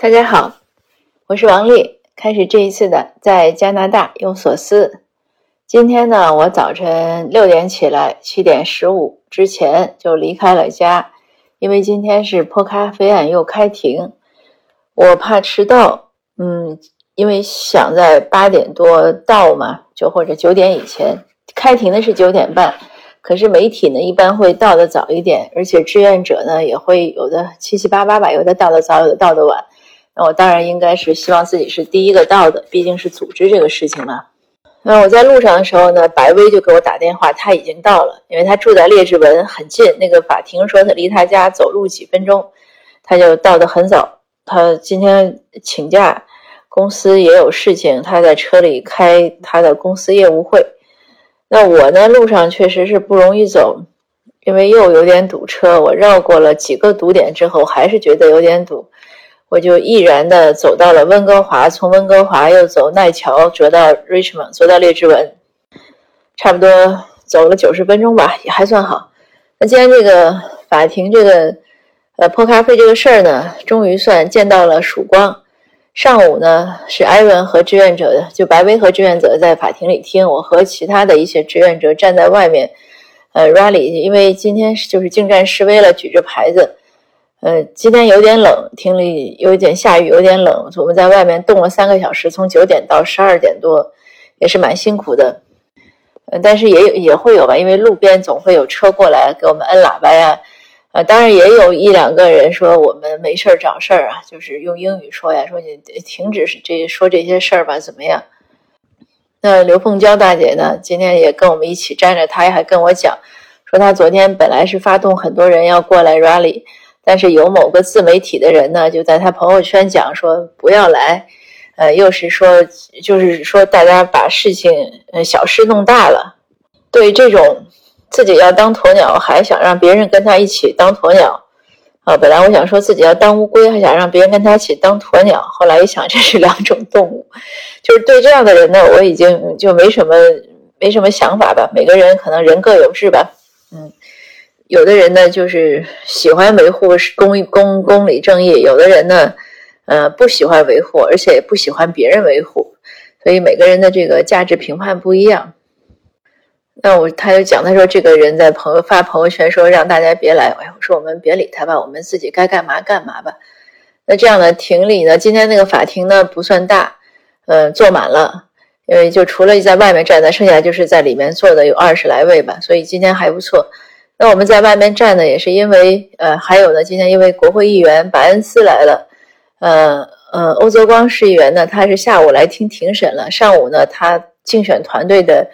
大家好，我是王丽。开始这一次的在加拿大用所思。今天呢，我早晨六点起来，七点十五之前就离开了家，因为今天是破咖啡案又开庭，我怕迟到。嗯，因为想在八点多到嘛，就或者九点以前开庭的是九点半。可是媒体呢，一般会到的早一点，而且志愿者呢，也会有的七七八八吧，有的到的早，有的到的晚。那我当然应该是希望自己是第一个到的，毕竟是组织这个事情嘛。那我在路上的时候呢，白薇就给我打电话，他已经到了，因为他住在列治文很近，那个法庭说他离他家走路几分钟，他就到的很早。他今天请假，公司也有事情，他在车里开他的公司业务会。那我呢？路上确实是不容易走，因为又有点堵车。我绕过了几个堵点之后，还是觉得有点堵，我就毅然的走到了温哥华，从温哥华又走奈桥，折到 Richmond，走到列治文，差不多走了九十分钟吧，也还算好。那今天这个法庭这个呃破咖啡这个事儿呢，终于算见到了曙光。上午呢，是艾文和志愿者，就白薇和志愿者在法庭里听，我和其他的一些志愿者站在外面，呃，rally，因为今天就是进站示威了，举着牌子，呃，今天有点冷，庭里有点下雨，有点冷，我们在外面冻了三个小时，从九点到十二点多，也是蛮辛苦的，呃，但是也有也会有吧，因为路边总会有车过来给我们摁喇叭呀。啊，当然也有一两个人说我们没事儿找事儿啊，就是用英语说呀，说你停止这说这些事儿吧，怎么样？那刘凤娇大姐呢，今天也跟我们一起站着，她还跟我讲，说她昨天本来是发动很多人要过来 rally，但是有某个自媒体的人呢，就在他朋友圈讲说不要来，呃，又是说就是说大家把事情呃小事弄大了，对这种。自己要当鸵鸟，还想让别人跟他一起当鸵鸟，啊！本来我想说自己要当乌龟，还想让别人跟他一起当鸵鸟。后来一想，这是两种动物，就是对这样的人呢，我已经就没什么没什么想法吧。每个人可能人各有志吧，嗯，有的人呢就是喜欢维护公公公理正义，有的人呢，呃，不喜欢维护，而且也不喜欢别人维护，所以每个人的这个价值评判不一样。那我他就讲，他说这个人在朋友发朋友圈说让大家别来，哎，我说我们别理他吧，我们自己该干嘛干嘛吧。那这样的庭里呢，今天那个法庭呢不算大，嗯，坐满了，因为就除了在外面站的，剩下就是在里面坐的有二十来位吧，所以今天还不错。那我们在外面站呢，也是因为呃，还有呢，今天因为国会议员白恩斯来了，呃呃，欧泽光市议员呢，他是下午来听庭审了，上午呢，他竞选团队的。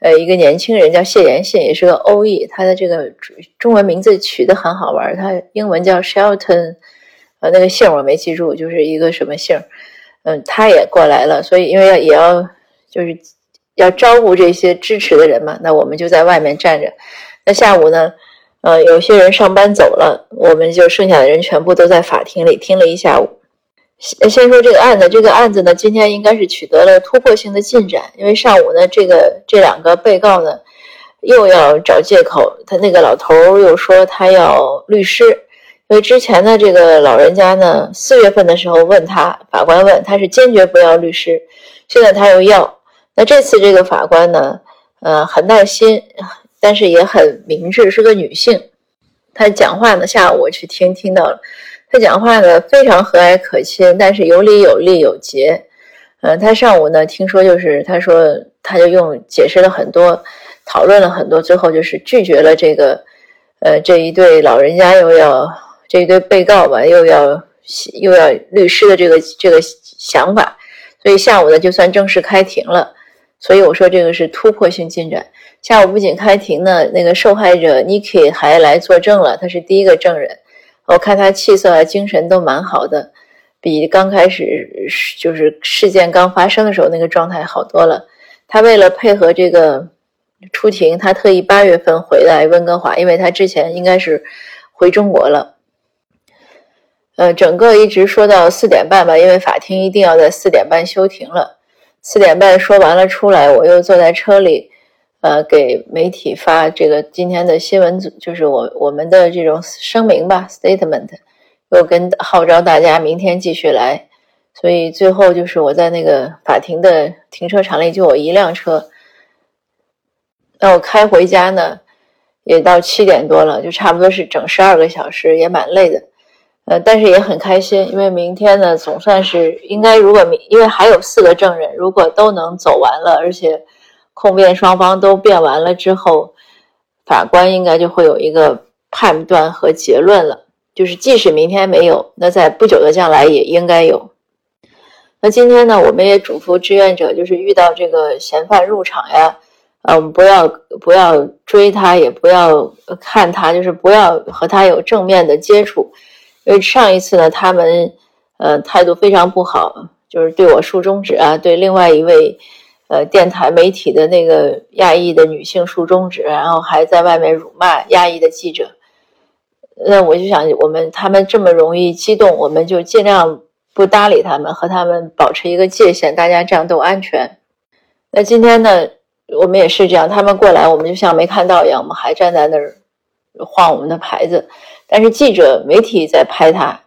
呃，一个年轻人叫谢延信，也是个欧裔，他的这个中文名字取得很好玩，他英文叫 Shelton，呃，那个姓我没记住，就是一个什么姓，嗯，他也过来了，所以因为要也要就是要招呼这些支持的人嘛，那我们就在外面站着。那下午呢，呃，有些人上班走了，我们就剩下的人全部都在法庭里听了一下午。先先说这个案子，这个案子呢，今天应该是取得了突破性的进展。因为上午呢，这个这两个被告呢，又要找借口。他那个老头又说他要律师，因为之前的这个老人家呢，四月份的时候问他，法官问他是坚决不要律师，现在他又要。那这次这个法官呢，呃，很耐心，但是也很明智，是个女性。她讲话呢，下午我去听听到了。她讲话呢非常和蔼可亲，但是有理有利有节。嗯，她上午呢听说就是她说她就用解释了很多，讨论了很多，最后就是拒绝了这个，呃这一对老人家又要这一对被告吧又要又要律师的这个这个想法，所以下午呢就算正式开庭了。所以我说这个是突破性进展。下午不仅开庭呢，那个受害者 Niki 还来作证了，他是第一个证人。我看他气色啊、精神都蛮好的，比刚开始就是事件刚发生的时候那个状态好多了。他为了配合这个出庭，他特意八月份回来温哥华，因为他之前应该是回中国了。呃，整个一直说到四点半吧，因为法庭一定要在四点半休庭了。四点半说完了出来，我又坐在车里。呃，给媒体发这个今天的新闻组，就是我我们的这种声明吧，statement，又跟号召大家明天继续来，所以最后就是我在那个法庭的停车场里就我一辆车。那我开回家呢，也到七点多了，就差不多是整十二个小时，也蛮累的。呃，但是也很开心，因为明天呢，总算是应该，如果明因为还有四个证人，如果都能走完了，而且控辩双方都辩完了之后，法官应该就会有一个判断和结论了。就是即使明天没有，那在不久的将来也应该有。那今天呢，我们也嘱咐志愿者，就是遇到这个嫌犯入场呀。嗯，不要不要追他，也不要看他，就是不要和他有正面的接触。因为上一次呢，他们呃态度非常不好，就是对我竖中指啊，对另外一位呃电台媒体的那个亚裔的女性竖中指，然后还在外面辱骂亚裔的记者。那我就想，我们他们这么容易激动，我们就尽量不搭理他们，和他们保持一个界限，大家这样都安全。那今天呢？我们也是这样，他们过来，我们就像没看到一样，我们还站在那儿晃我们的牌子。但是记者、媒体在拍他，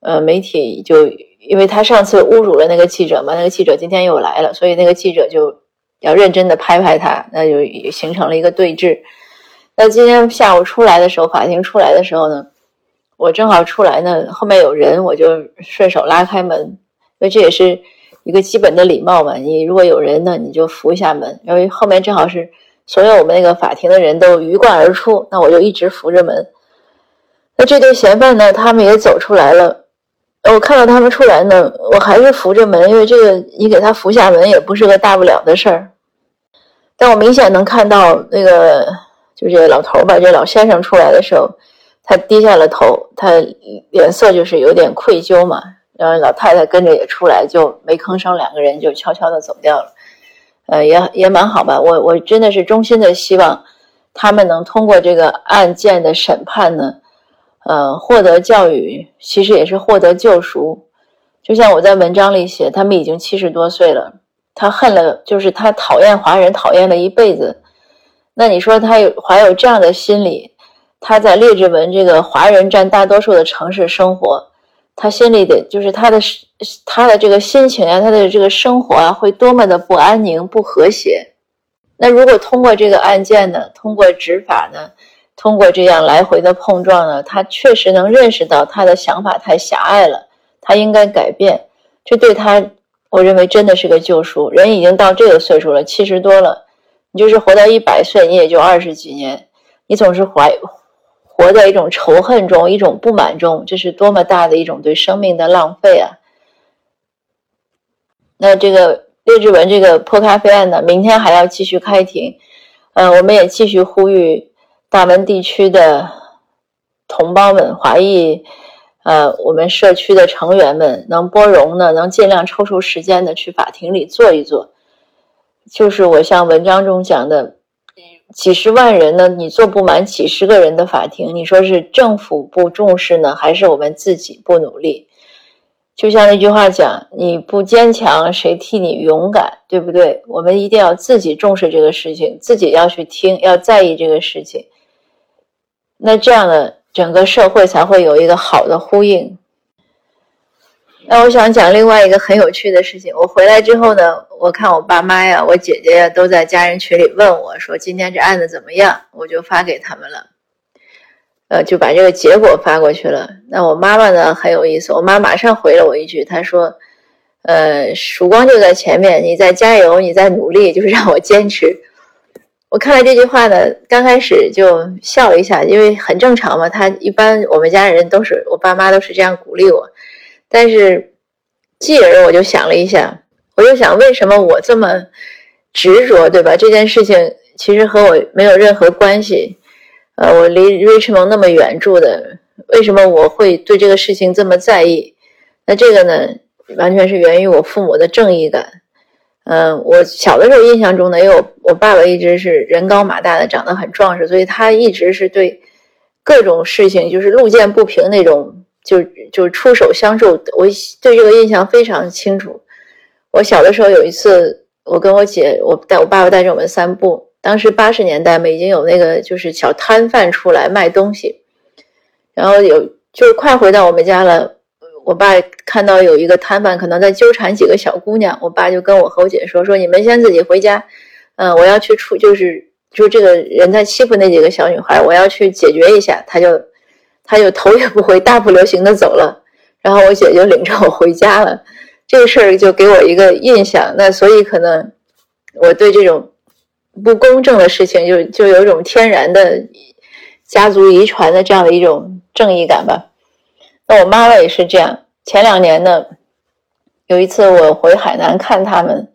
呃，媒体就因为他上次侮辱了那个记者嘛，那个记者今天又来了，所以那个记者就要认真的拍拍他，那就形成了一个对峙。那今天下午出来的时候，法庭出来的时候呢，我正好出来呢，后面有人，我就顺手拉开门，因为这也是。一个基本的礼貌嘛，你如果有人呢，你就扶一下门。因为后面正好是所有我们那个法庭的人都鱼贯而出，那我就一直扶着门。那这对嫌犯呢，他们也走出来了。我看到他们出来呢，我还是扶着门，因为这个你给他扶下门也不是个大不了的事儿。但我明显能看到那个就这老头吧，这老先生出来的时候，他低下了头，他脸色就是有点愧疚嘛。然后老太太跟着也出来，就没吭声，两个人就悄悄的走掉了。呃，也也蛮好吧。我我真的是衷心的希望他们能通过这个案件的审判呢，呃，获得教育，其实也是获得救赎。就像我在文章里写，他们已经七十多岁了，他恨了，就是他讨厌华人，讨厌了一辈子。那你说他有怀有这样的心理，他在列治文这个华人占大多数的城市生活。他心里的就是他的他的这个心情啊，他的这个生活啊，会多么的不安宁、不和谐。那如果通过这个案件呢，通过执法呢，通过这样来回的碰撞呢，他确实能认识到他的想法太狭隘了，他应该改变。这对他，我认为真的是个救赎。人已经到这个岁数了，七十多了，你就是活到一百岁，你也就二十几年，你总是怀。活在一种仇恨中，一种不满中，这是多么大的一种对生命的浪费啊！那这个列志文这个破咖啡案呢，明天还要继续开庭。呃，我们也继续呼吁大门地区的同胞们、华裔，呃，我们社区的成员们，能拨容呢，能尽量抽出时间呢，去法庭里坐一坐。就是我像文章中讲的。几十万人呢，你坐不满几十个人的法庭，你说是政府不重视呢，还是我们自己不努力？就像那句话讲，你不坚强，谁替你勇敢，对不对？我们一定要自己重视这个事情，自己要去听，要在意这个事情。那这样呢，整个社会才会有一个好的呼应。那我想讲另外一个很有趣的事情。我回来之后呢，我看我爸妈呀、我姐姐呀都在家人群里问我说：“今天这案子怎么样？”我就发给他们了，呃，就把这个结果发过去了。那我妈妈呢很有意思，我妈马上回了我一句，她说：“呃，曙光就在前面，你在加油，你在努力，就是让我坚持。”我看了这句话呢，刚开始就笑了一下，因为很正常嘛。他一般我们家人都是我爸妈都是这样鼓励我。但是，继而我就想了一下，我就想，为什么我这么执着，对吧？这件事情其实和我没有任何关系，呃，我离 rich 红那么远住的，为什么我会对这个事情这么在意？那这个呢，完全是源于我父母的正义感。嗯，我小的时候印象中呢，因为我我爸爸一直是人高马大的，长得很壮实，所以他一直是对各种事情就是路见不平那种。就就出手相助，我对这个印象非常清楚。我小的时候有一次，我跟我姐，我带我爸爸带着我们散步。当时八十年代嘛，已经有那个就是小摊贩出来卖东西，然后有就快回到我们家了。我爸看到有一个摊贩可能在纠缠几个小姑娘，我爸就跟我和我姐说：“说你们先自己回家，嗯，我要去处，就是就这个人在欺负那几个小女孩，我要去解决一下。”他就他就头也不回，大步流星的走了。然后我姐就领着我回家了。这事儿就给我一个印象。那所以可能我对这种不公正的事情，就就有一种天然的家族遗传的这样的一种正义感吧。那我妈妈也是这样。前两年呢，有一次我回海南看他们，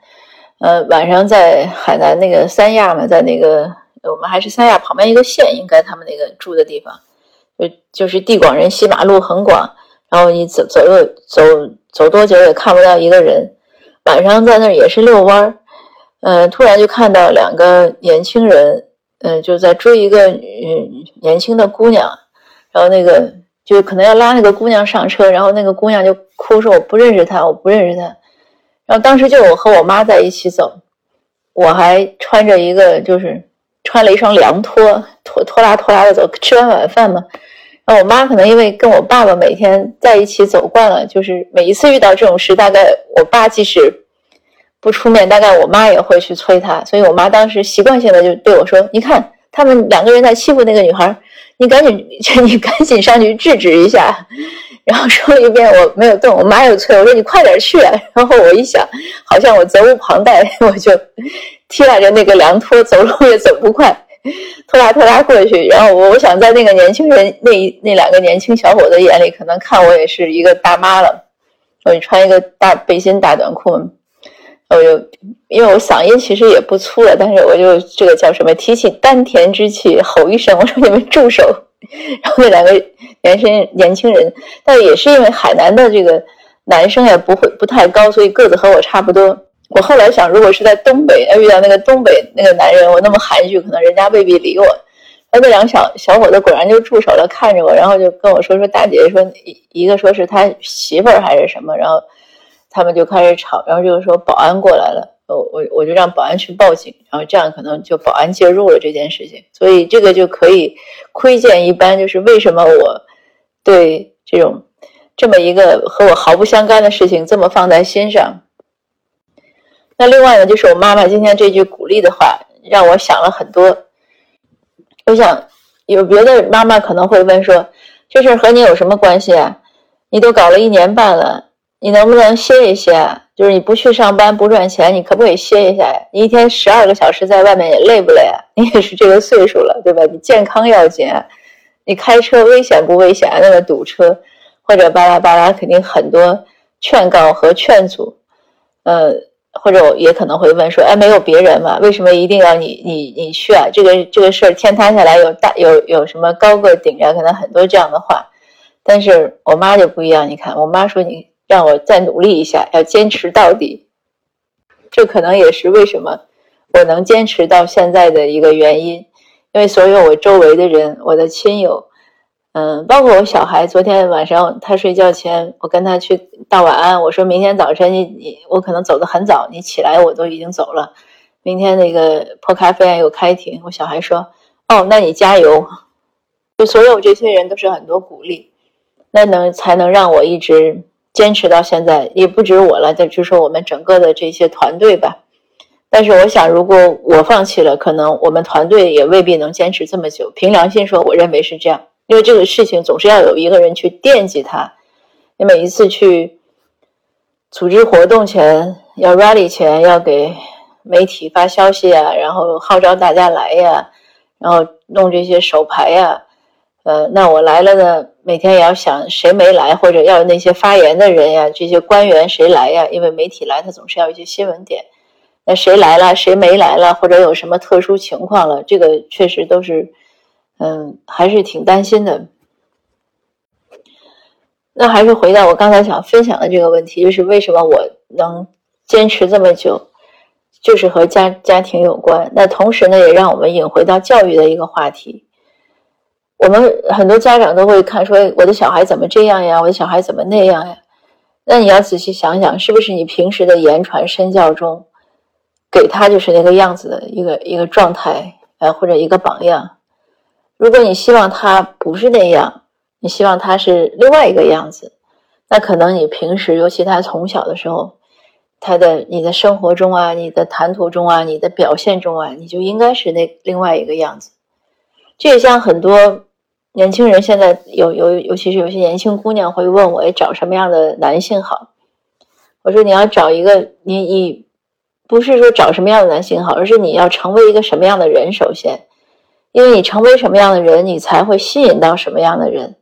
呃，晚上在海南那个三亚嘛，在那个我们还是三亚旁边一个县，应该他们那个住的地方，就就是地广人稀，马路很广，然后你走走又走走多久也看不到一个人。晚上在那儿也是遛弯儿，呃，突然就看到两个年轻人，嗯，就在追一个嗯年轻的姑娘，然后那个。就可能要拉那个姑娘上车，然后那个姑娘就哭说：“我不认识他，我不认识他。”然后当时就我和我妈在一起走，我还穿着一个就是穿了一双凉拖，拖拖拉拖拉的走。吃完晚饭嘛，然后我妈可能因为跟我爸爸每天在一起走惯了，就是每一次遇到这种事，大概我爸即使不出面，大概我妈也会去催他。所以我妈当时习惯性的就对我说：“你看他们两个人在欺负那个女孩。”你赶紧，你赶紧上去制止一下。然后说了一遍，我没有动。我妈又催我说：“你快点去。”然后我一想，好像我责无旁贷，我就踢拉着那个凉拖，走路也走不快，拖拉拖拉过去。然后我我想在那个年轻人那那两个年轻小伙子眼里，可能看我也是一个大妈了。我穿一个大背心、大短裤。我就因为我嗓音其实也不粗了，但是我就这个叫什么？提起丹田之气，吼一声，我说你们住手！然后那两个年轻年轻人，但也是因为海南的这个男生也不会不太高，所以个子和我差不多。我后来想，如果是在东北遇到那个东北那个男人，我那么含蓄，可能人家未必理我。那那两个小小伙子果然就住手了，看着我，然后就跟我说说大姐姐说一一个说是他媳妇儿还是什么，然后。他们就开始吵，然后就是说保安过来了，我我我就让保安去报警，然后这样可能就保安介入了这件事情，所以这个就可以窥见一般，就是为什么我对这种这么一个和我毫不相干的事情这么放在心上。那另外呢，就是我妈妈今天这句鼓励的话，让我想了很多。我想有别的妈妈可能会问说，这事和你有什么关系啊？你都搞了一年半了。你能不能歇一歇？就是你不去上班不赚钱，你可不可以歇一下呀？你一天十二个小时在外面也累不累啊？你也是这个岁数了，对吧？你健康要紧。你开车危险不危险？那个堵车或者巴拉巴拉，肯定很多劝告和劝阻。呃，或者也可能会问说，哎，没有别人嘛？为什么一定要你你你去啊？这个这个事儿天塌下来有大有有什么高个顶着？可能很多这样的话。但是我妈就不一样，你看，我妈说你。让我再努力一下，要坚持到底。这可能也是为什么我能坚持到现在的一个原因。因为所有我周围的人，我的亲友，嗯，包括我小孩，昨天晚上他睡觉前，我跟他去道晚安。我说明天早晨你你我可能走得很早，你起来我都已经走了。明天那个破咖啡案又开庭。我小孩说：“哦，那你加油。”就所有这些人都是很多鼓励，那能才能让我一直。坚持到现在也不止我了，就就说我们整个的这些团队吧。但是我想，如果我放弃了，可能我们团队也未必能坚持这么久。凭良心说，我认为是这样，因为这个事情总是要有一个人去惦记他。你每一次去组织活动前，要 rally 前要给媒体发消息啊，然后号召大家来呀，然后弄这些手牌呀。呃，那我来了呢，每天也要想谁没来，或者要那些发言的人呀，这些官员谁来呀？因为媒体来，他总是要一些新闻点。那谁来了，谁没来了，或者有什么特殊情况了，这个确实都是，嗯，还是挺担心的。那还是回到我刚才想分享的这个问题，就是为什么我能坚持这么久，就是和家家庭有关。那同时呢，也让我们引回到教育的一个话题。我们很多家长都会看说，我的小孩怎么这样呀？我的小孩怎么那样呀？那你要仔细想想，是不是你平时的言传身教中，给他就是那个样子的一个一个状态，呃，或者一个榜样？如果你希望他不是那样，你希望他是另外一个样子，那可能你平时，尤其他从小的时候，他的你的生活中啊，你的谈吐中啊，你的表现中啊，你就应该是那另外一个样子。这也像很多年轻人现在有有，尤其是有些年轻姑娘会问我，找什么样的男性好？我说你要找一个，你你不是说找什么样的男性好，而是你要成为一个什么样的人。首先。因为你成为什么样的人，你才会吸引到什么样的人。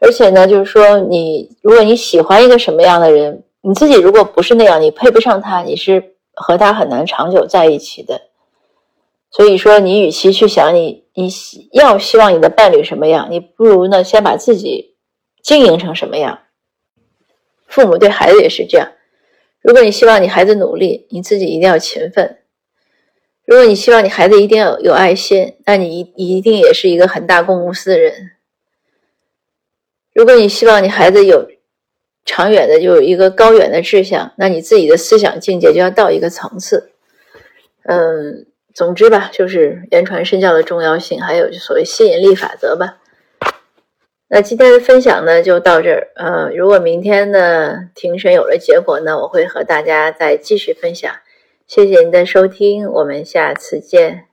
而且呢，就是说，你如果你喜欢一个什么样的人，你自己如果不是那样，你配不上他，你是和他很难长久在一起的。所以说，你与其去想你你要希望你的伴侣什么样，你不如呢先把自己经营成什么样。父母对孩子也是这样。如果你希望你孩子努力，你自己一定要勤奋。如果你希望你孩子一定要有爱心，那你一一定也是一个很大公无私的人。如果你希望你孩子有长远的，就有一个高远的志向，那你自己的思想境界就要到一个层次。嗯，总之吧，就是言传身教的重要性，还有就所谓吸引力法则吧。那今天的分享呢，就到这儿。呃，如果明天的庭审有了结果呢，我会和大家再继续分享。谢谢您的收听，我们下次见。